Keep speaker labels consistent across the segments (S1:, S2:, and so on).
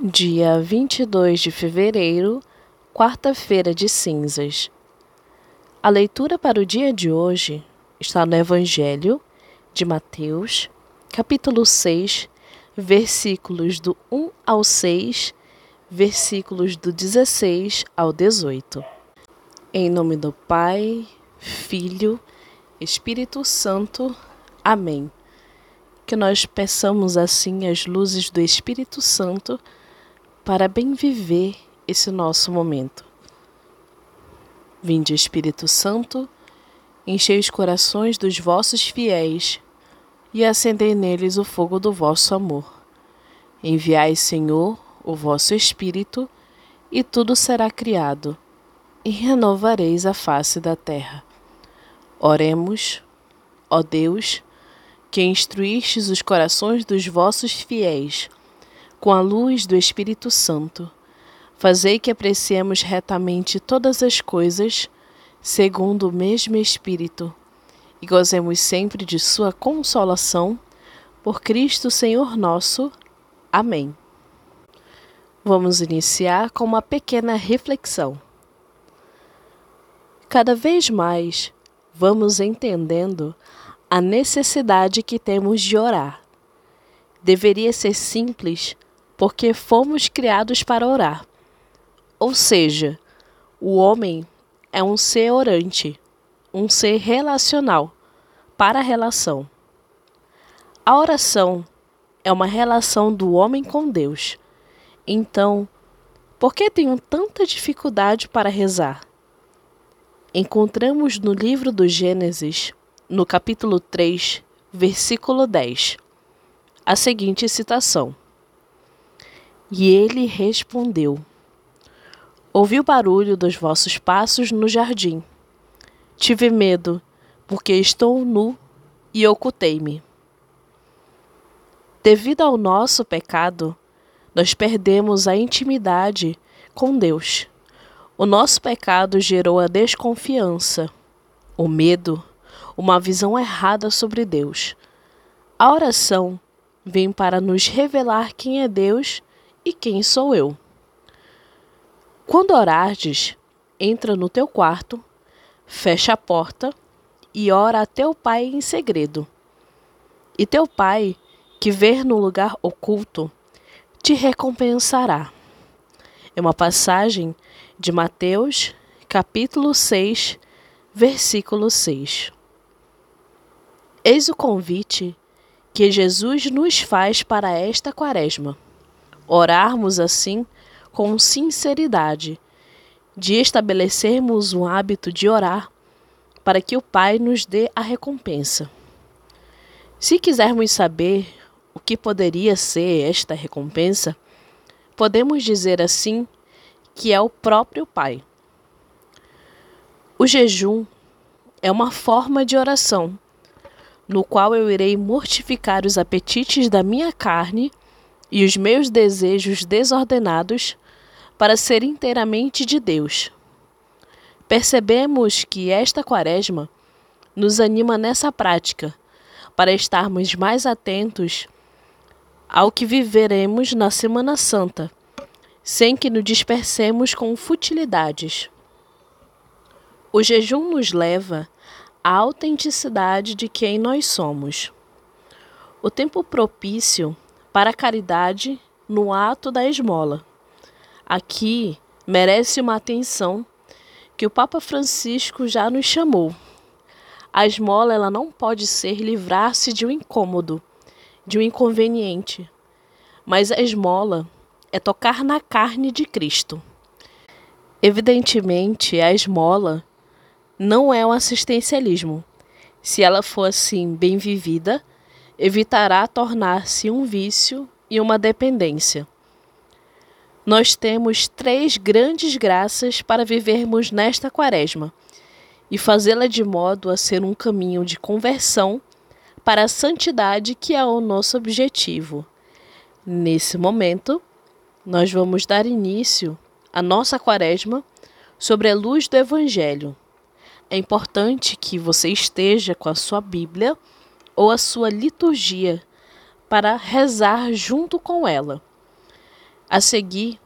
S1: dia 22 de fevereiro, quarta-feira de cinzas. A leitura para o dia de hoje está no Evangelho de Mateus, capítulo 6, versículos do 1 ao 6, versículos do 16 ao 18. Em nome do Pai, Filho, Espírito Santo. Amém. Que nós peçamos assim as luzes do Espírito Santo para bem viver esse nosso momento. Vinde, Espírito Santo, enchei os corações dos vossos fiéis e acendei neles o fogo do vosso amor. Enviai, Senhor, o vosso Espírito, e tudo será criado, e renovareis a face da terra. Oremos, ó Deus, que instruístes os corações dos vossos fiéis com a luz do Espírito Santo, fazei que apreciemos retamente todas as coisas, segundo o mesmo Espírito, e gozemos sempre de Sua consolação, por Cristo Senhor nosso. Amém. Vamos iniciar com uma pequena reflexão. Cada vez mais vamos entendendo a necessidade que temos de orar. Deveria ser simples porque fomos criados para orar. Ou seja, o homem é um ser orante, um ser relacional, para a relação. A oração é uma relação do homem com Deus. Então, por que tenho tanta dificuldade para rezar? Encontramos no livro do Gênesis, no capítulo 3, versículo 10, a seguinte citação: e ele respondeu: Ouvi o barulho dos vossos passos no jardim. Tive medo, porque estou nu e ocultei-me. Devido ao nosso pecado, nós perdemos a intimidade com Deus. O nosso pecado gerou a desconfiança, o medo, uma visão errada sobre Deus. A oração vem para nos revelar quem é Deus e quem sou eu? Quando orares, entra no teu quarto, fecha a porta e ora a teu pai em segredo. E teu pai, que ver no lugar oculto, te recompensará. É uma passagem de Mateus, capítulo 6, versículo 6. Eis o convite que Jesus nos faz para esta quaresma orarmos assim com sinceridade, de estabelecermos um hábito de orar para que o Pai nos dê a recompensa. Se quisermos saber o que poderia ser esta recompensa, podemos dizer assim que é o próprio Pai. O jejum é uma forma de oração, no qual eu irei mortificar os apetites da minha carne e os meus desejos desordenados para ser inteiramente de Deus. Percebemos que esta quaresma nos anima nessa prática, para estarmos mais atentos ao que viveremos na Semana Santa, sem que nos dispersemos com futilidades. O jejum nos leva à autenticidade de quem nós somos. O tempo propício para a caridade no ato da esmola. Aqui merece uma atenção que o Papa Francisco já nos chamou. A esmola ela não pode ser livrar-se de um incômodo, de um inconveniente, mas a esmola é tocar na carne de Cristo. Evidentemente, a esmola não é um assistencialismo. Se ela for assim bem vivida, evitará tornar-se um vício e uma dependência. Nós temos três grandes graças para vivermos nesta quaresma e fazê-la de modo a ser um caminho de conversão para a santidade que é o nosso objetivo. Nesse momento, nós vamos dar início à nossa quaresma sobre a luz do Evangelho. É importante que você esteja com a sua Bíblia ou a sua liturgia para rezar junto com ela. A seguir,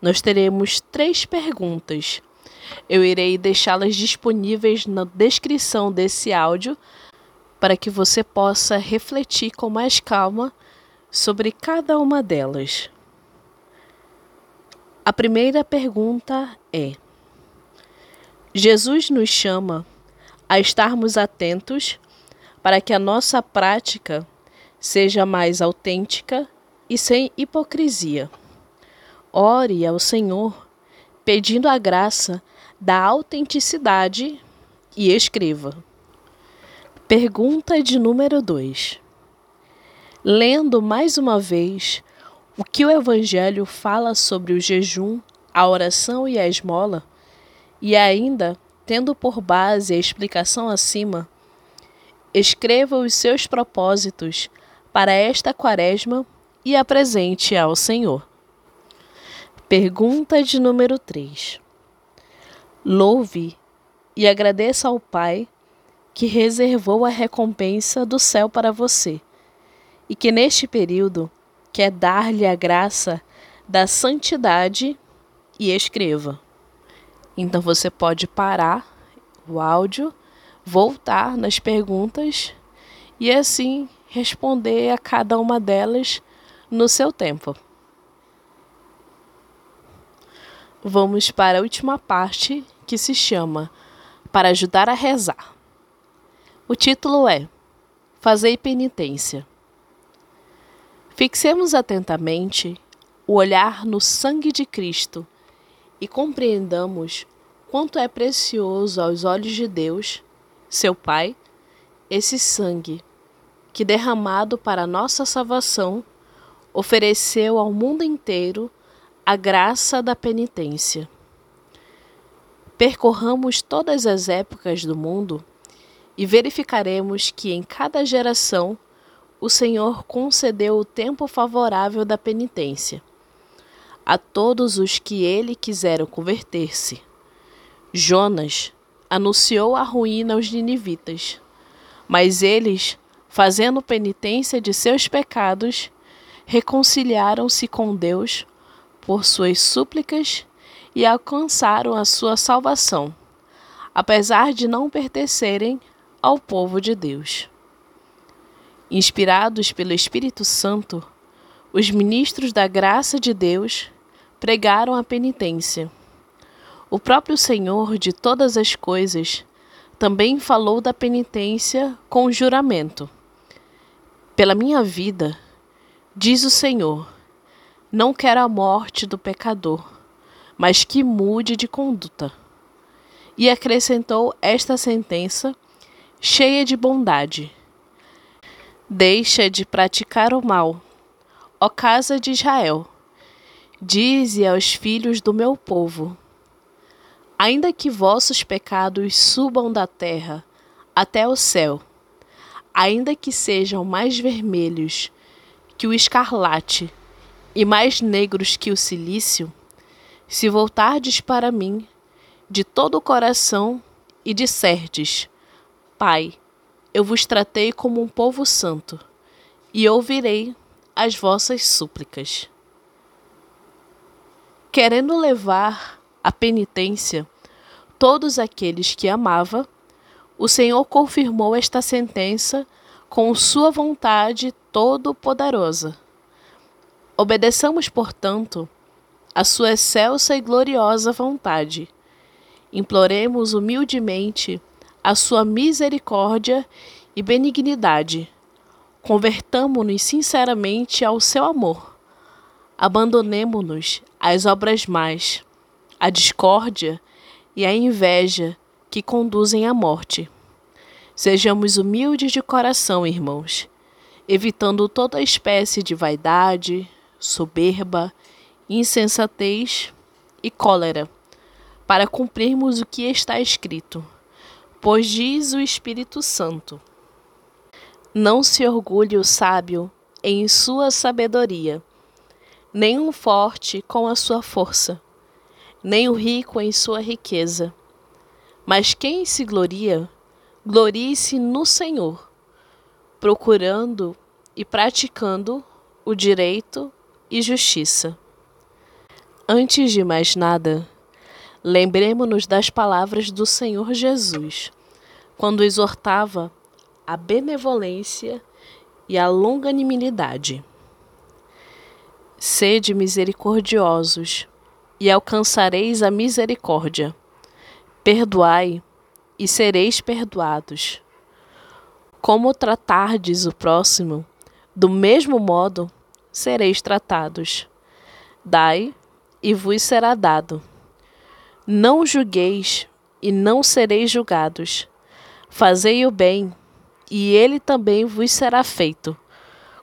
S1: nós teremos três perguntas. Eu irei deixá-las disponíveis na descrição desse áudio para que você possa refletir com mais calma sobre cada uma delas. A primeira pergunta é: Jesus nos chama a estarmos atentos para que a nossa prática seja mais autêntica e sem hipocrisia. Ore ao Senhor pedindo a graça da autenticidade e escreva. Pergunta de número 2. Lendo mais uma vez o que o Evangelho fala sobre o jejum, a oração e a esmola, e ainda tendo por base a explicação acima, escreva os seus propósitos para esta quaresma e apresente ao Senhor. Pergunta de número 3. Louve e agradeça ao Pai que reservou a recompensa do céu para você e que neste período quer dar-lhe a graça da santidade e escreva. Então você pode parar o áudio, voltar nas perguntas e assim responder a cada uma delas no seu tempo. vamos para a última parte que se chama Para ajudar a rezar. O título é Fazei penitência. Fixemos atentamente o olhar no sangue de Cristo e compreendamos quanto é precioso aos olhos de Deus, seu Pai, esse sangue que, derramado para nossa salvação, ofereceu ao mundo inteiro a graça da penitência. Percorramos todas as épocas do mundo e verificaremos que em cada geração o Senhor concedeu o tempo favorável da penitência a todos os que ele quiseram converter-se. Jonas anunciou a ruína aos ninivitas, mas eles, fazendo penitência de seus pecados, reconciliaram-se com Deus por suas súplicas e alcançaram a sua salvação, apesar de não pertencerem ao povo de Deus. Inspirados pelo Espírito Santo, os ministros da graça de Deus pregaram a penitência. O próprio Senhor de todas as coisas também falou da penitência com juramento. Pela minha vida, diz o Senhor, não quero a morte do pecador, mas que mude de conduta. E acrescentou esta sentença, cheia de bondade: Deixa de praticar o mal, ó casa de Israel. Dize aos filhos do meu povo: Ainda que vossos pecados subam da terra até o céu, ainda que sejam mais vermelhos que o escarlate, e mais negros que o silício, se voltardes para mim de todo o coração e disserdes: Pai, eu vos tratei como um povo santo, e ouvirei as vossas súplicas. Querendo levar à penitência todos aqueles que amava, o Senhor confirmou esta sentença com sua vontade todo-poderosa Obedeçamos, portanto, a sua excelsa e gloriosa vontade. Imploremos humildemente a sua misericórdia e benignidade. Convertamo-nos sinceramente ao seu amor. Abandonemo-nos às obras más, à discórdia e à inveja que conduzem à morte. Sejamos humildes de coração, irmãos, evitando toda espécie de vaidade, soberba, insensatez e cólera, para cumprirmos o que está escrito. Pois diz o Espírito Santo: Não se orgulhe o sábio em sua sabedoria, nem o forte com a sua força, nem o rico em sua riqueza. Mas quem se gloria, glorie-se no Senhor, procurando e praticando o direito e justiça. Antes de mais nada, lembremos-nos das palavras do Senhor Jesus, quando exortava a benevolência e a longanimidade. Sede misericordiosos, e alcançareis a misericórdia. Perdoai, e sereis perdoados. Como tratardes o próximo, do mesmo modo sereis tratados. Dai, e vos será dado. Não julgueis, e não sereis julgados. Fazei o bem, e ele também vos será feito.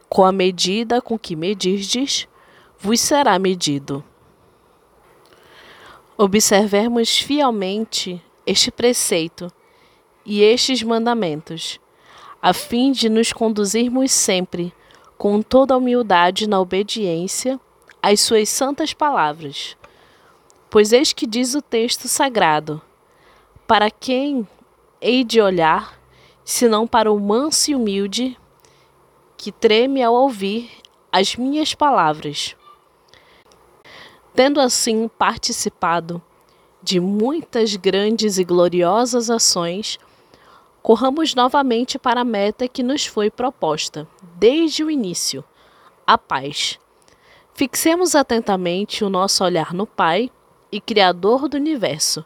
S1: Com a medida com que medirdes, vos será medido. Observemos fielmente este preceito e estes mandamentos, a fim de nos conduzirmos sempre com toda humildade na obediência às suas santas palavras. Pois eis que diz o texto sagrado: Para quem hei de olhar, senão para o manso e humilde que treme ao ouvir as minhas palavras? Tendo assim participado de muitas grandes e gloriosas ações, corramos novamente para a meta que nos foi proposta desde o início, a paz. Fixemos atentamente o nosso olhar no Pai e Criador do universo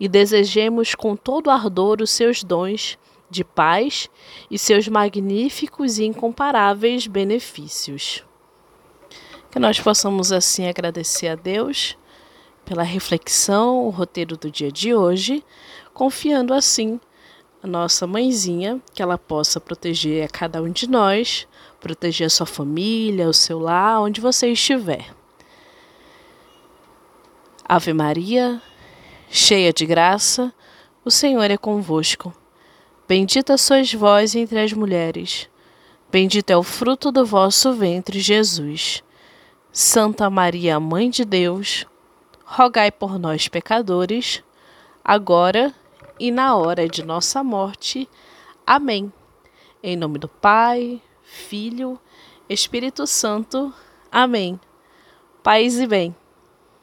S1: e desejemos com todo ardor os seus dons de paz e seus magníficos e incomparáveis benefícios. Que nós possamos assim agradecer a Deus pela reflexão, o roteiro do dia de hoje, confiando assim a nossa mãezinha, que ela possa proteger a cada um de nós, proteger a sua família, o seu lar, onde você estiver. Ave Maria, cheia de graça, o Senhor é convosco. Bendita sois vós entre as mulheres, bendito é o fruto do vosso ventre, Jesus. Santa Maria, Mãe de Deus, rogai por nós, pecadores, agora e na hora de nossa morte. Amém. Em nome do Pai, Filho, Espírito Santo. Amém. Paz e bem.